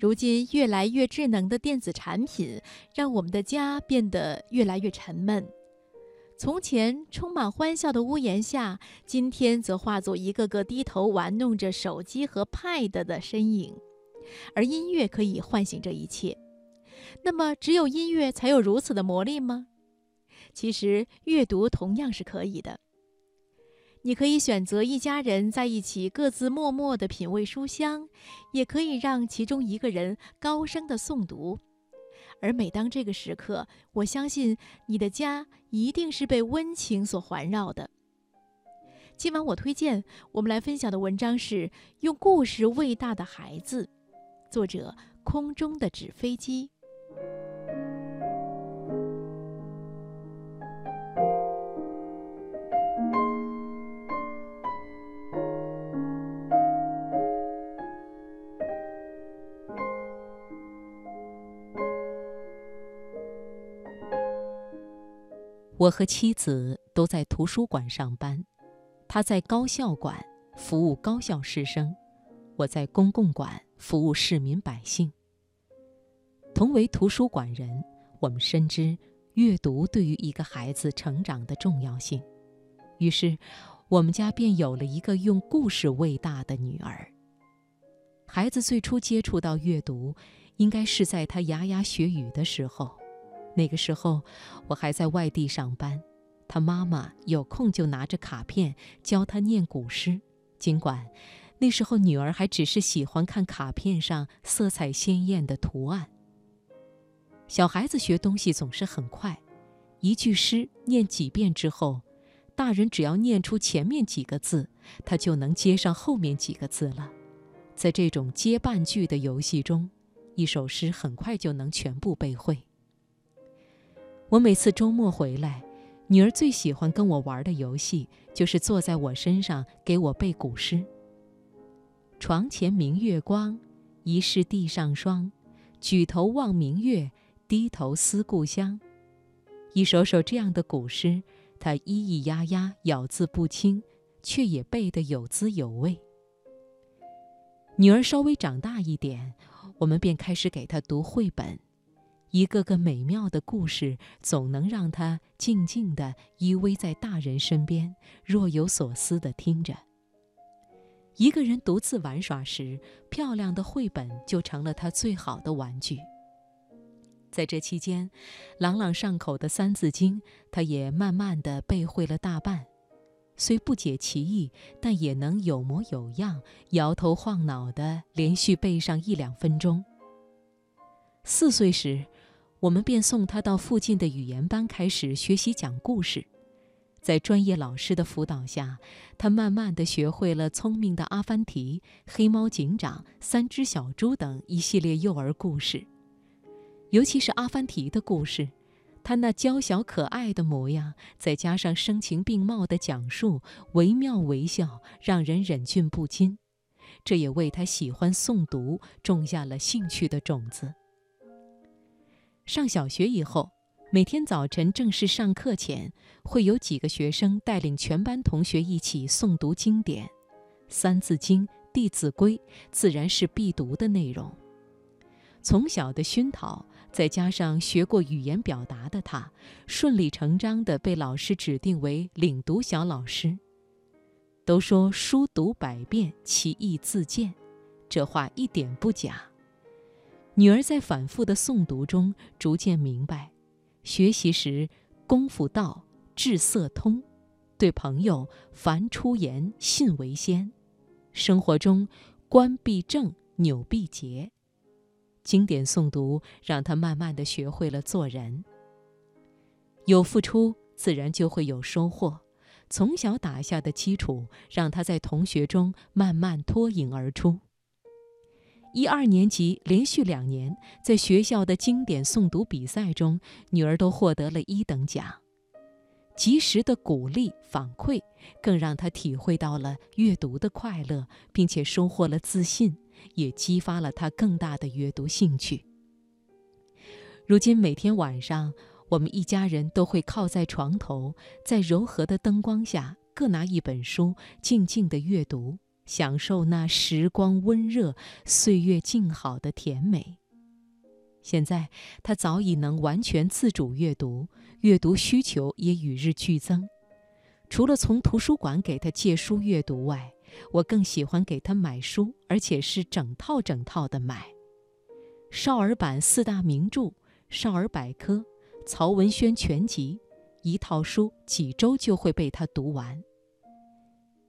如今越来越智能的电子产品，让我们的家变得越来越沉闷。从前充满欢笑的屋檐下，今天则化作一个个低头玩弄着手机和 Pad 的身影。而音乐可以唤醒这一切。那么，只有音乐才有如此的魔力吗？其实，阅读同样是可以的。你可以选择一家人在一起，各自默默地品味书香；也可以让其中一个人高声地诵读。而每当这个时刻，我相信你的家一定是被温情所环绕的。今晚我推荐我们来分享的文章是《用故事喂大的孩子》，作者：空中的纸飞机。我和妻子都在图书馆上班，他在高校馆服务高校师生，我在公共馆服务市民百姓。同为图书馆人，我们深知阅读对于一个孩子成长的重要性，于是我们家便有了一个用故事喂大的女儿。孩子最初接触到阅读，应该是在他牙牙学语的时候。那个时候，我还在外地上班，他妈妈有空就拿着卡片教他念古诗。尽管那时候女儿还只是喜欢看卡片上色彩鲜艳的图案。小孩子学东西总是很快，一句诗念几遍之后，大人只要念出前面几个字，他就能接上后面几个字了。在这种接半句的游戏中，一首诗很快就能全部背会。我每次周末回来，女儿最喜欢跟我玩的游戏就是坐在我身上给我背古诗。床前明月光，疑是地上霜。举头望明月，低头思故乡。一首首这样的古诗，她咿咿呀呀，咬字不清，却也背得有滋有味。女儿稍微长大一点，我们便开始给她读绘本。一个个美妙的故事，总能让他静静地依偎在大人身边，若有所思地听着。一个人独自玩耍时，漂亮的绘本就成了他最好的玩具。在这期间，朗朗上口的《三字经》，他也慢慢地背会了大半。虽不解其意，但也能有模有样、摇头晃脑地连续背上一两分钟。四岁时。我们便送他到附近的语言班开始学习讲故事，在专业老师的辅导下，他慢慢地学会了《聪明的阿凡提》《黑猫警长》《三只小猪》等一系列幼儿故事。尤其是阿凡提的故事，他那娇小可爱的模样，再加上声情并茂的讲述，惟妙惟肖，让人忍俊不禁。这也为他喜欢诵读种下了兴趣的种子。上小学以后，每天早晨正式上课前，会有几个学生带领全班同学一起诵读经典，《三字经》《弟子规》自然是必读的内容。从小的熏陶，再加上学过语言表达的他，顺理成章地被老师指定为领读小老师。都说书读百遍，其义自见，这话一点不假。女儿在反复的诵读中，逐渐明白：学习时功夫到，智色通；对朋友，凡出言，信为先；生活中，关必正，纽必结。经典诵读让他慢慢的学会了做人。有付出，自然就会有收获。从小打下的基础，让他在同学中慢慢脱颖而出。一二年级连续两年在学校的经典诵读比赛中，女儿都获得了一等奖。及时的鼓励反馈，更让她体会到了阅读的快乐，并且收获了自信，也激发了她更大的阅读兴趣。如今每天晚上，我们一家人都会靠在床头，在柔和的灯光下，各拿一本书，静静地阅读。享受那时光温热、岁月静好的甜美。现在他早已能完全自主阅读，阅读需求也与日俱增。除了从图书馆给他借书阅读外，我更喜欢给他买书，而且是整套整套的买。少儿版四大名著、少儿百科、曹文轩全集，一套书几周就会被他读完。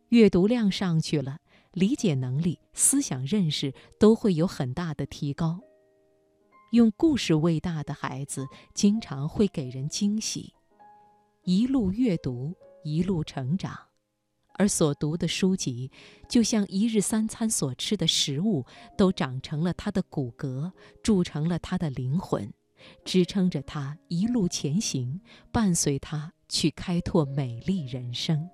阅读量上去了，理解能力、思想认识都会有很大的提高。用故事喂大的孩子，经常会给人惊喜。一路阅读，一路成长，而所读的书籍，就像一日三餐所吃的食物，都长成了他的骨骼，铸成了他的灵魂，支撑着他一路前行，伴随他去开拓美丽人生。